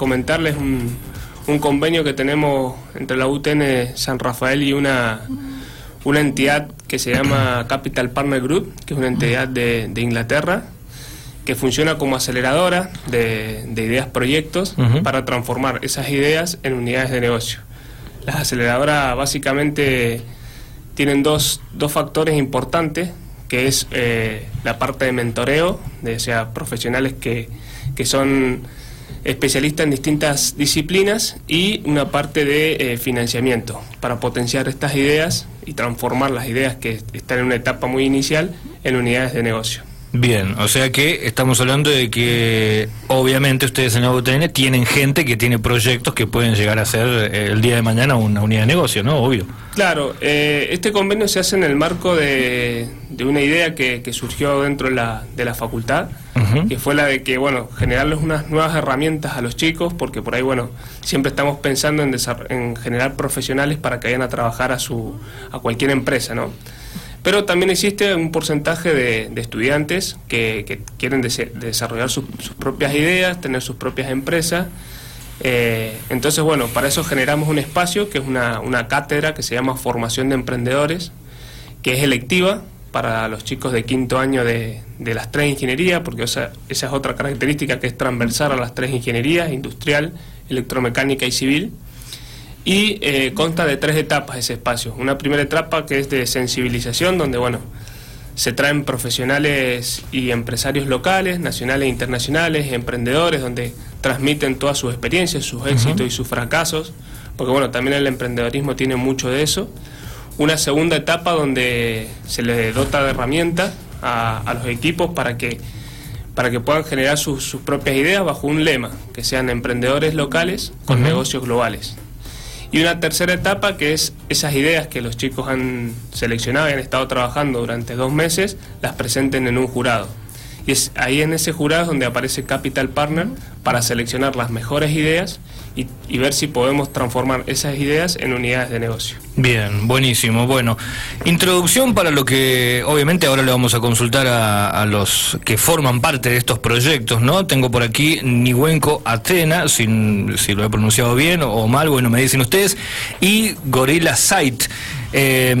comentarles un, un convenio que tenemos entre la UTN San Rafael y una, una entidad que se llama Capital Partner Group, que es una entidad de, de Inglaterra, que funciona como aceleradora de, de ideas proyectos para transformar esas ideas en unidades de negocio. Las aceleradoras básicamente tienen dos, dos factores importantes, que es eh, la parte de mentoreo, de, o sea, profesionales que, que son especialistas en distintas disciplinas y una parte de eh, financiamiento para potenciar estas ideas y transformar las ideas que están en una etapa muy inicial en unidades de negocio. Bien, o sea que estamos hablando de que obviamente ustedes en la UTN tienen gente que tiene proyectos que pueden llegar a ser eh, el día de mañana una unidad de negocio, ¿no? Obvio. Claro, eh, este convenio se hace en el marco de, de una idea que, que surgió dentro de la, de la facultad, Que fue la de que, bueno, generarles unas nuevas herramientas a los chicos, porque por ahí, bueno, siempre estamos pensando en, en generar profesionales para que vayan a trabajar a, su, a cualquier empresa, ¿no? Pero también existe un porcentaje de, estudiantes que, quieren desarrollar sus- sus propias ideas, tener sus propias empresas. Eh, entonces, bueno, para eso generamos un espacio que es una, una cátedra que se llama Formación de Emprendedores, que es electiva para los chicos de quinto año de, de las tres ingenierías, porque esa, esa es otra característica que es transversal a las tres ingenierías, industrial, electromecánica y civil. Y eh, consta de tres etapas ese espacio. Una primera etapa que es de sensibilización, donde bueno, se traen profesionales y empresarios locales, nacionales e internacionales, emprendedores, donde transmiten todas sus experiencias, sus éxitos y sus fracasos, porque bueno, también el emprendedorismo tiene mucho de eso. Una segunda etapa donde se les dota de herramientas a, a los equipos para que, para que puedan generar sus, sus propias ideas bajo un lema, que sean emprendedores locales con negocios globales. Y una tercera etapa que es esas ideas que los chicos han seleccionado y han estado trabajando durante dos meses, las presenten en un jurado. Y es ahí en ese jurado donde aparece Capital Partner para seleccionar las mejores ideas y, ver si podemos transformar esas ideas en unidades de negocio. Bien, buenísimo. Bueno, introducción para lo que obviamente ahora le vamos a consultar a, los que forman parte de estos proyectos, ¿no? Tengo por aquí Nihuenco Atena, sin, si lo he pronunciado bien o, mal, bueno, me dicen ustedes, y Gorilla Site. Eh,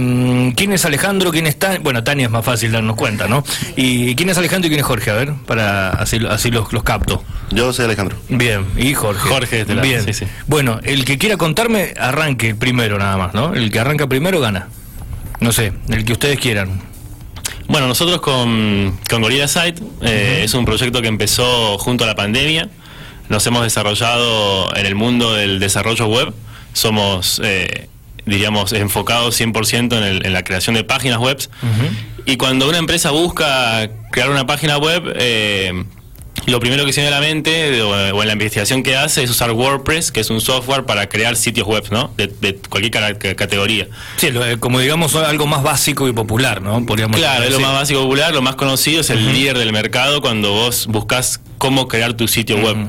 ¿Quién es Alejandro? ¿Quién es Tania? Bueno, Tania es más fácil darnos cuenta, ¿no? ¿Y quién es Alejandro y quién es Jorge? A ver, para así, así los, los capto. Yo soy Alejandro. Bien, y Jorge. Jorge este lado, Bien. sí, sí. Bueno, el que quiera contarme, arranque primero nada más, ¿no? El que arranca primero gana. No sé, el que ustedes quieran. Bueno, nosotros con, con Gorilla Site eh, es un proyecto que empezó junto a la pandemia. Nos hemos desarrollado en el mundo del desarrollo web. Somos, eh, diríamos, enfocados 100% en, el- en la creación de páginas web. Y cuando una empresa busca crear una página web, eh, lo primero que se viene a la mente o, en la investigación que hace es usar WordPress, que es un software para crear sitios web, ¿no? De, de cualquier categoría. Sí, lo- eh, como digamos algo más básico y popular, ¿no? Podríamos Claro, es lo más básico popular, lo más conocido es el líder del mercado cuando vos buscas cómo crear tu sitio web.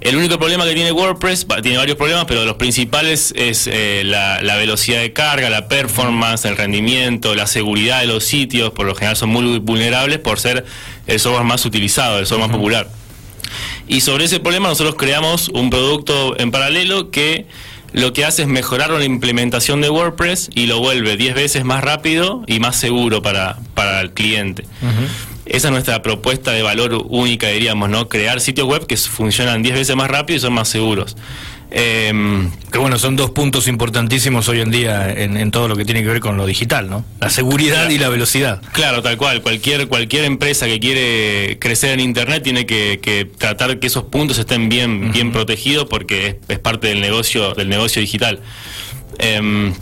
El único problema que tiene WordPress, tiene varios problemas, pero los principales es eh, la, la velocidad de carga, la performance, el rendimiento, la seguridad de los sitios, por lo general son muy vulnerables por ser el software más utilizado, el software más popular. Y sobre ese problema nosotros creamos un producto en paralelo que lo que hace es mejorar la implementación de WordPress y lo vuelve 10 veces más rápido y más seguro para, para el cliente. Esa es nuestra propuesta de valor única, diríamos, ¿no? Crear sitios web que funcionan 10 veces más rápido y son más seguros. Em, Que bueno, son dos puntos importantísimos hoy en día en, en todo lo que tiene que ver con lo digital, ¿no? La seguridad Claro. y la velocidad. Claro, tal cual. Cualquier, cualquier empresa que quiere crecer en Internet tiene que, que tratar que esos puntos estén bien, bien protegidos porque es, es parte del negocio, del negocio digital. Em,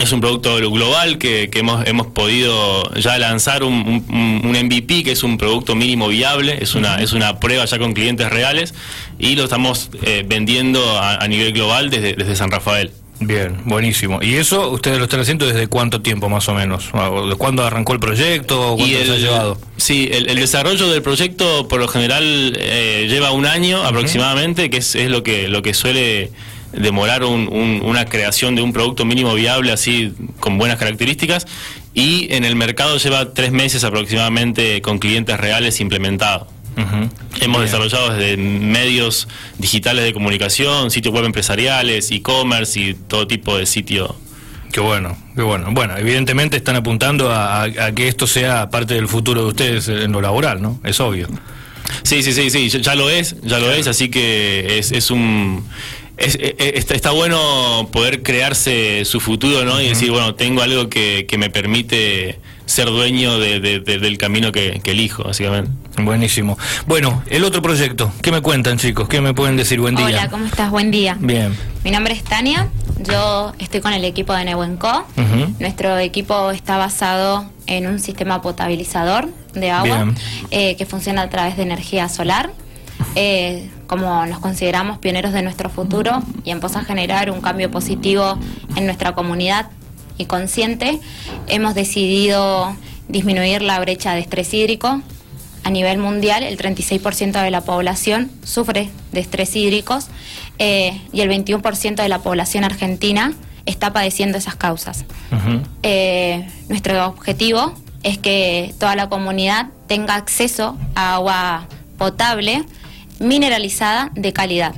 es un producto global que, que hemos, hemos podido ya lanzar un, un- un MVP, que es un producto mínimo viable, es una, es una prueba ya con clientes reales y lo estamos eh, vendiendo a, a nivel global desde, desde San Rafael. Bien, buenísimo. ¿Y eso ustedes lo están haciendo desde cuánto tiempo más o menos? ¿O ¿De cuándo arrancó el proyecto? ¿O ¿Cuánto Y se ha el, llevado? Sí, el, el desarrollo del proyecto por lo general eh, lleva un año aproximadamente, que es, es lo que lo que suele demorar un- un- una creación de un producto mínimo viable así con buenas características y en el mercado lleva tres meses aproximadamente con clientes reales implementados. Hemos desarrollado desde medios digitales de comunicación, sitios web empresariales, e-commerce y todo tipo de sitio. Qué bueno, qué bueno. Bueno, evidentemente están apuntando a, que esto sea parte del futuro de ustedes en lo laboral, ¿no? Es obvio. Sí, sí, sí, sí, ya lo es, ya lo es, así que es, es un es, eh, eh, está, bueno poder crearse su futuro, ¿no? Y decir, bueno, tengo algo que, que me permite ser dueño de, del camino que, elijo, básicamente. Buenísimo. Bueno, el otro proyecto, ¿qué me cuentan chicos? ¿Qué me pueden decir? Buen día. Hola, ¿cómo estás? Buen día. Bien. Mi nombre es Tania, yo estoy con el equipo de Nebuenco. Nuestro equipo está basado en un sistema potabilizador de agua eh, que funciona a través de energía solar. Eh, como nos consideramos pioneros de nuestro futuro y en pos a generar un cambio positivo en nuestra comunidad y consciente, hemos decidido disminuir la brecha de estrés hídrico. A nivel mundial, el 36% de la población sufre de estrés hídricos eh, y el 21% de la población argentina está padeciendo esas causas. Eh, nuestro objetivo es que toda la comunidad tenga acceso a agua potable, mineralizada de calidad.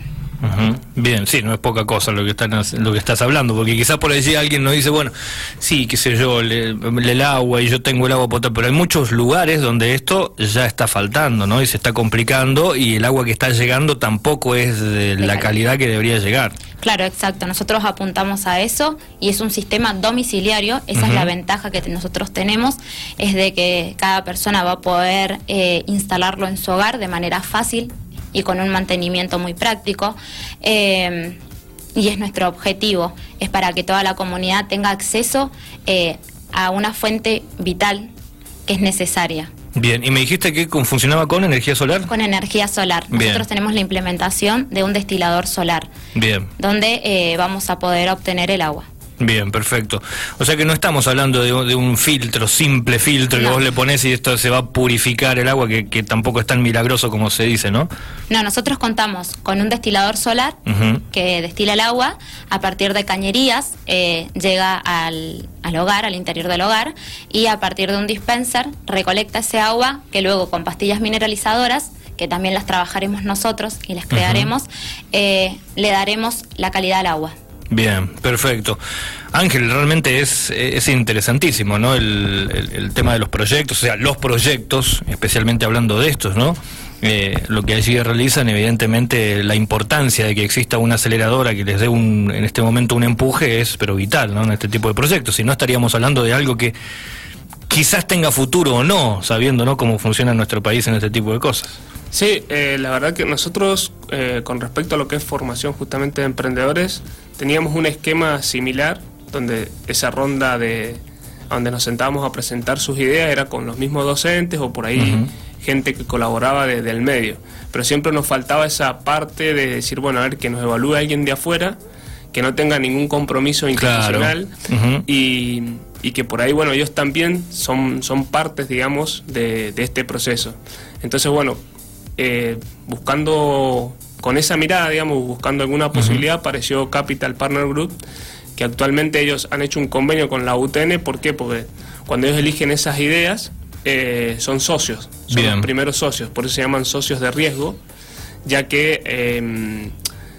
Bien, sí, no es poca cosa lo que están, lo que estás hablando, porque quizás por allí alguien nos dice, bueno, sí, qué sé yo, el agua y yo tengo el agua potable, pero hay muchos lugares donde esto ya está faltando, ¿no? Y se está complicando y el agua que está llegando tampoco es de la calidad que debería llegar. Claro, exacto. Nosotros apuntamos a eso y es un sistema domiciliario. Esa es la ventaja que nosotros tenemos, es de que cada persona va a poder eh, instalarlo en su hogar de manera fácil, y con un mantenimiento muy práctico. Eh, y es nuestro objetivo, es para que toda la comunidad tenga acceso eh, a una fuente vital que es necesaria. Bien, y me dijiste que funcionaba con energía solar. Con energía solar. Nosotros tenemos la implementación de un destilador solar. Bien. Donde eh, vamos a poder obtener el agua. Bien, perfecto. O sea que no estamos hablando de, un filtro, simple filtro que vos le pones y esto se va a purificar el agua, que, tampoco es tan milagroso como se dice, ¿no? No, nosotros contamos con un destilador solar que destila el agua a partir de cañerías, eh, llega al, al hogar, al interior del hogar, y a partir de un dispenser recolecta ese agua que luego con pastillas mineralizadoras que también las trabajaremos nosotros y las crearemos, eh, le daremos la calidad al agua. Bien, perfecto. Ángel, realmente es, es interesantísimo, ¿no? El, tema de los proyectos, o sea, los proyectos, especialmente hablando de estos, ¿no? Eh, lo que allí realizan, evidentemente, la importancia de que exista una aceleradora que les dé un, en este momento un empuje es, pero vital, ¿no? En este tipo de proyectos. Si no, estaríamos hablando de algo que quizás tenga futuro o no, sabiendo, ¿no? Cómo funciona nuestro país en este tipo de cosas. Sí, eh, la verdad que nosotros, eh, con respecto a lo que es formación justamente de emprendedores, teníamos un esquema similar, donde esa ronda de donde nos sentábamos a presentar sus ideas era con los mismos docentes o por ahí gente que colaboraba desde el medio. Pero siempre nos faltaba esa parte de decir, bueno, a ver, que nos evalúe alguien de afuera, que no tenga ningún compromiso institucional y, y, que por ahí, bueno, ellos también son, son partes, digamos, de, de este proceso. Entonces, bueno, eh, buscando, con esa mirada, digamos, buscando alguna posibilidad, apareció Capital Partner Group, que actualmente ellos han hecho un convenio con la UTN, ¿por qué? Porque cuando ellos eligen esas ideas, eh, son socios, son los primeros socios, por eso se llaman socios de riesgo, ya que em,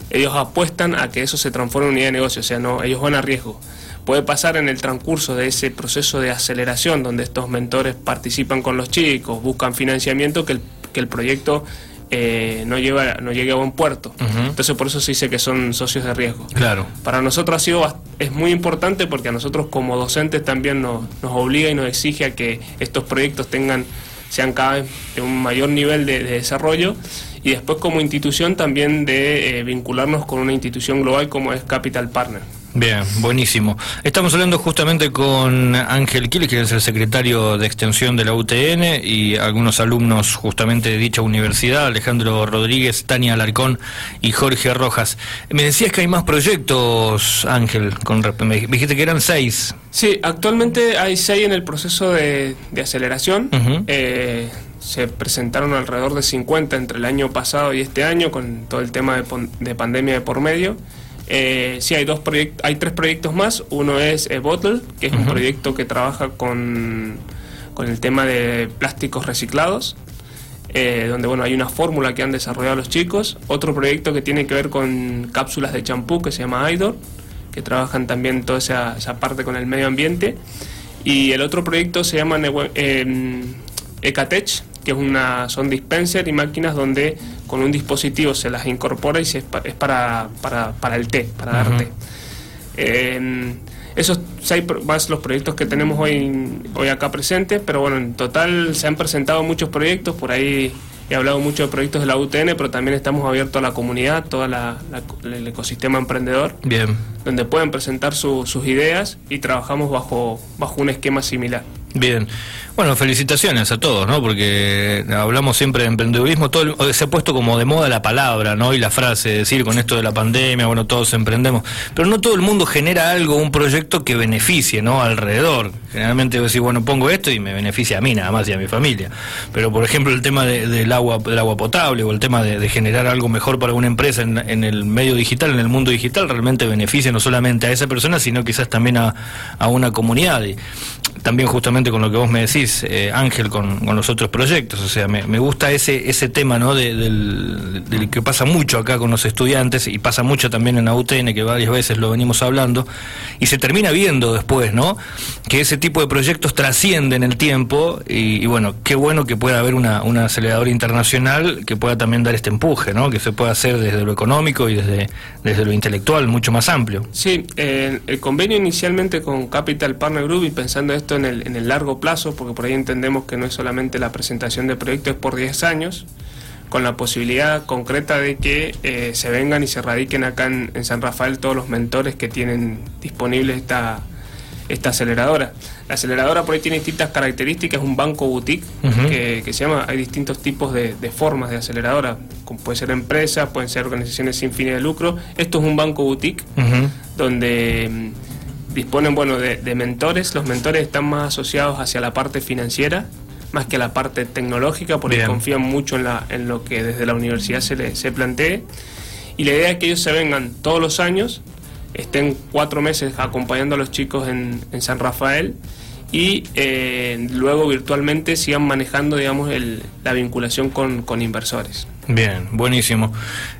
ellos apuestan a que eso se transforme en una idea de negocio, o sea, no, ellos van a riesgo. Puede pasar en el transcurso de ese proceso de aceleración, donde estos mentores participan con los chicos, buscan financiamiento, que el que el proyecto eh, no, lleva, no llegue a buen puerto. Entonces por eso se dice que son socios de riesgo. Claro. Para nosotros ha sido, es muy importante porque a nosotros como docentes también nos, nos obliga y nos exige a que estos proyectos tengan sean cada vez de un mayor nivel de, desarrollo y después como institución también de eh, vincularnos con una institución global como es Capital Partner. Bien, buenísimo. Estamos hablando justamente con Ángel Quiles, que es el secretario de Extensión de la UTN, y algunos alumnos justamente de dicha universidad, Alejandro Rodríguez, Tania Alarcón y Jorge Rojas. Me decías que hay más proyectos, Ángel, con, me dijiste que eran seis. Sí, actualmente hay seis en el proceso de, aceleración. Eh, se presentaron alrededor de 50 entre el año pasado y este año, con todo el tema de, de pandemia de por medio. Eh, sí, hay, dos hay tres proyectos más. Uno es eh, Bottle, que es un proyecto que trabaja con, con el tema de plásticos reciclados. eh, donde bueno hay una fórmula que han desarrollado los chicos. Otro proyecto que tiene que ver con cápsulas de champú que se llama IDOR, que trabajan también toda esa, esa parte con el medio ambiente. Y el otro proyecto se llama eh, Ecatech, que es una, son dispenser y máquinas donde con un dispositivo se las incorpora y se, es para, para, para el té, para dar té. Eh, esos seis más los proyectos que tenemos hoy, hoy acá presentes, pero bueno, en total se han presentado muchos proyectos, por ahí he hablado mucho de proyectos de la UTN, pero también estamos abiertos a la comunidad, todo el ecosistema emprendedor, Bien. donde pueden presentar sus ideas y trabajamos bajo, bajo un esquema similar. Bien. Bueno, felicitaciones a todos, ¿no? Porque hablamos siempre de emprendedurismo, todo se ha puesto como de moda la palabra, ¿no? Y la frase, decir con esto de la pandemia, bueno, todos emprendemos, pero no todo el mundo genera algo, un proyecto que beneficie, ¿no? Alrededor. Generalmente decir, bueno, pongo esto y me beneficia a mí nada más y a mi familia. Pero, por ejemplo, el tema del agua del agua potable o el tema de, generar algo mejor para una empresa en, el medio digital, en el mundo digital, realmente beneficia no solamente a esa persona, sino quizás también a, a una comunidad. Y también justamente con lo que vos me decís, eh, Ángel, con, los otros proyectos. O sea, me, gusta ese, ese tema, ¿no? del, que pasa mucho acá con los estudiantes y pasa mucho también en la UTN, que varias veces lo venimos hablando, y se termina viendo después, ¿no? Que ese tipo de proyectos trascienden el tiempo y, bueno, qué bueno que pueda haber una, una aceleradora internacional que pueda también dar este empuje, ¿no? Que se pueda hacer desde lo económico y desde, desde lo intelectual mucho más amplio. Sí, eh, el convenio inicialmente con Capital Partner Group y pensando esto en el, en el largo plazo, porque por ahí entendemos que no es solamente la presentación de proyectos por 10 años, con la posibilidad concreta de que eh, se vengan y se radiquen acá en, San Rafael todos los mentores que tienen disponible esta, esta aceleradora. La aceleradora por ahí tiene distintas características, un banco boutique que, se llama, hay distintos tipos de, formas de aceleradora, como puede ser empresas, pueden ser organizaciones sin fines de lucro. Esto es un banco boutique donde disponen bueno, de, mentores. Los mentores están más asociados hacia la parte financiera, más que a la parte tecnológica, porque confían mucho en, la, en lo que desde la universidad se, se plantee. Y la idea es que ellos se vengan todos los años, estén cuatro meses acompañando a los chicos en, en San Rafael y eh, luego virtualmente sigan manejando digamos el, la vinculación con, con inversores. Bien, buenísimo.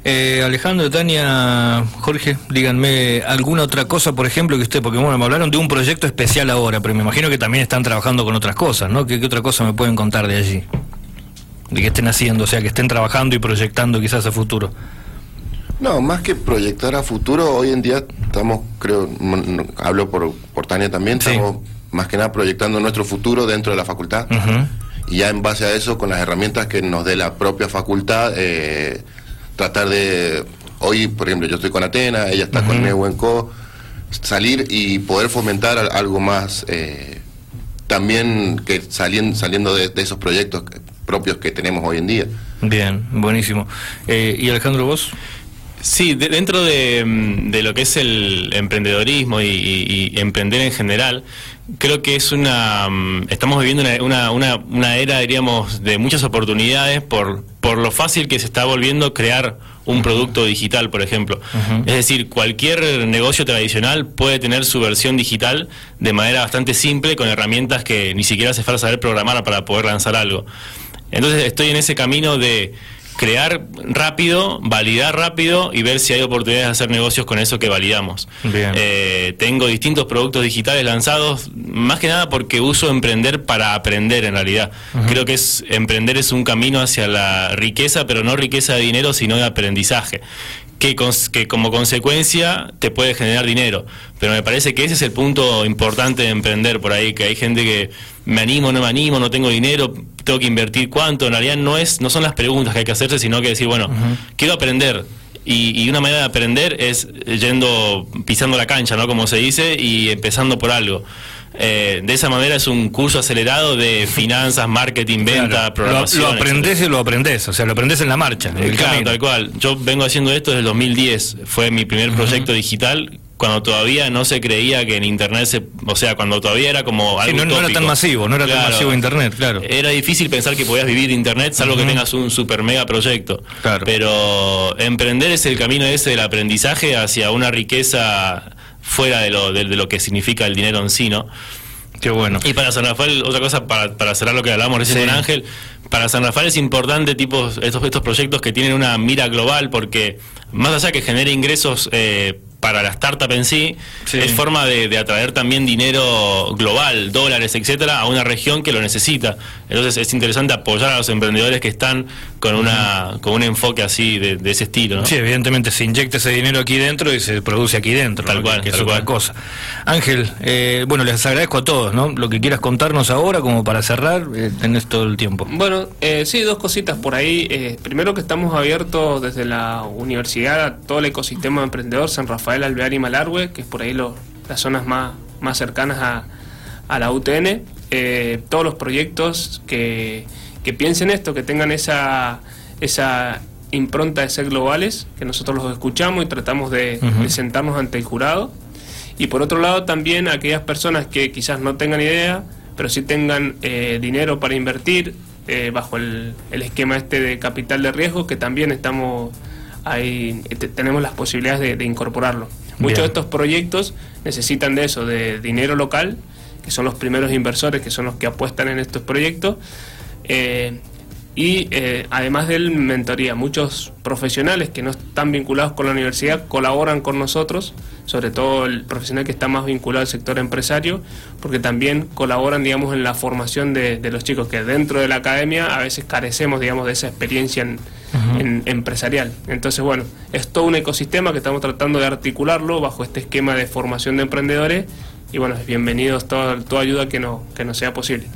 Eh, Alejandro, Tania, Jorge, díganme alguna otra cosa, por ejemplo, que usted, porque bueno, me hablaron de un proyecto especial ahora, pero me imagino que también están trabajando con otras cosas, ¿no? ¿Qué, otra cosa me pueden contar de allí? De que estén haciendo, o sea, que estén trabajando y proyectando quizás a futuro. No, más que proyectar a futuro, hoy en día estamos, creo, hablo por, por Tania también, estamos más que nada proyectando nuestro futuro dentro de la facultad. Y ya en base a eso, con las herramientas que nos dé la propia facultad, eh, tratar de, hoy por ejemplo yo estoy con Atena, ella está con Neuenco, salir y poder fomentar algo más, eh, también que saliendo, saliendo de, esos proyectos propios que tenemos hoy en día. Bien, buenísimo. Eh, ¿Y Alejandro, vos? Sí, dentro mm, de, lo que es el emprendedorismo y, emprender en general, creo que es una mm, estamos viviendo una, una, una, era diríamos de muchas oportunidades por por lo fácil que se está volviendo crear un producto digital por ejemplo. Es decir cualquier negocio tradicional puede tener su versión digital de manera bastante simple con herramientas que ni siquiera hace falta saber programar para poder lanzar algo. Entonces estoy en ese camino de crear rápido, validar rápido y ver si hay oportunidades de hacer negocios con eso que validamos. Eh, tengo distintos productos digitales lanzados, más que nada porque uso emprender para aprender en realidad. Creo que es emprender es un camino hacia la riqueza, pero no riqueza de dinero, sino de aprendizaje. Que, que, como consecuencia te puede generar dinero. Pero me parece que ese es el punto importante de emprender por ahí, que hay gente que me animo, no me animo, no tengo dinero, tengo que invertir cuánto, en realidad no es no son las preguntas que hay que hacerse, sino que decir, bueno, quiero aprender. Y, una manera de aprender es yendo, pisando la cancha, ¿no? Como se dice, y empezando por algo. Eh, de esa manera es un curso acelerado de finanzas, marketing, venta, programación. Lo, aprendes y lo aprendes, o sea, lo aprendes en la marcha. claro, tal cual. Yo vengo haciendo esto desde el 2010, fue mi primer proyecto digital cuando todavía no se creía que en internet se, o sea, cuando todavía era como algo no, era tan masivo, no era tan masivo internet, claro. Era difícil pensar que podías vivir internet salvo que tengas un super mega proyecto. Claro. Pero emprender es el camino ese del aprendizaje hacia una riqueza fuera de lo de, lo que significa el dinero en sí, ¿no? Qué bueno. Y para San Rafael, otra cosa, para, para cerrar lo que hablamos recién con Ángel, para San Rafael es importante tipo, estos, estos proyectos que tienen una mira global porque más allá que genere ingresos eh, para la startup en sí, es forma de, atraer también dinero global, dólares, etcétera, a una región que lo necesita. Entonces es interesante apoyar a los emprendedores que están con una con un enfoque así de, ese estilo. Sí, evidentemente se inyecta ese dinero aquí dentro y se produce aquí dentro. Tal cual, que es otra cosa. Ángel, eh, bueno, les agradezco a todos, ¿no? Lo que quieras contarnos ahora, como para cerrar, eh, tenés todo el tiempo. Bueno, eh, sí, dos cositas por ahí. Eh, primero que estamos abiertos desde la universidad a todo el ecosistema emprendedor San Rafael Rafael Alvear y Malargüe, que es por ahí las zonas más, más cercanas a, la UTN. Eh, todos los proyectos que, piensen esto, que tengan esa, esa impronta de ser globales, que nosotros los escuchamos y tratamos de, sentarnos ante el jurado. Y por otro lado también aquellas personas que quizás no tengan idea, pero sí tengan eh, dinero para invertir eh, bajo el, esquema este de capital de riesgo, que también estamos hay, tenemos las posibilidades de, incorporarlo. Muchos de estos proyectos necesitan de eso, de dinero local, que son los primeros inversores, que son los que apuestan en estos proyectos. Eh, y eh, además de mentoría, muchos profesionales que no están vinculados con la universidad colaboran con nosotros, sobre todo el profesional que está más vinculado al sector empresario, porque también colaboran, digamos, en la formación de, los chicos que dentro de la academia a veces carecemos, digamos, de esa experiencia en, empresarial. Entonces, bueno, es todo un ecosistema que estamos tratando de articularlo bajo este esquema de formación de emprendedores y bueno, bienvenidos toda, toda ayuda que, no, que nos sea posible.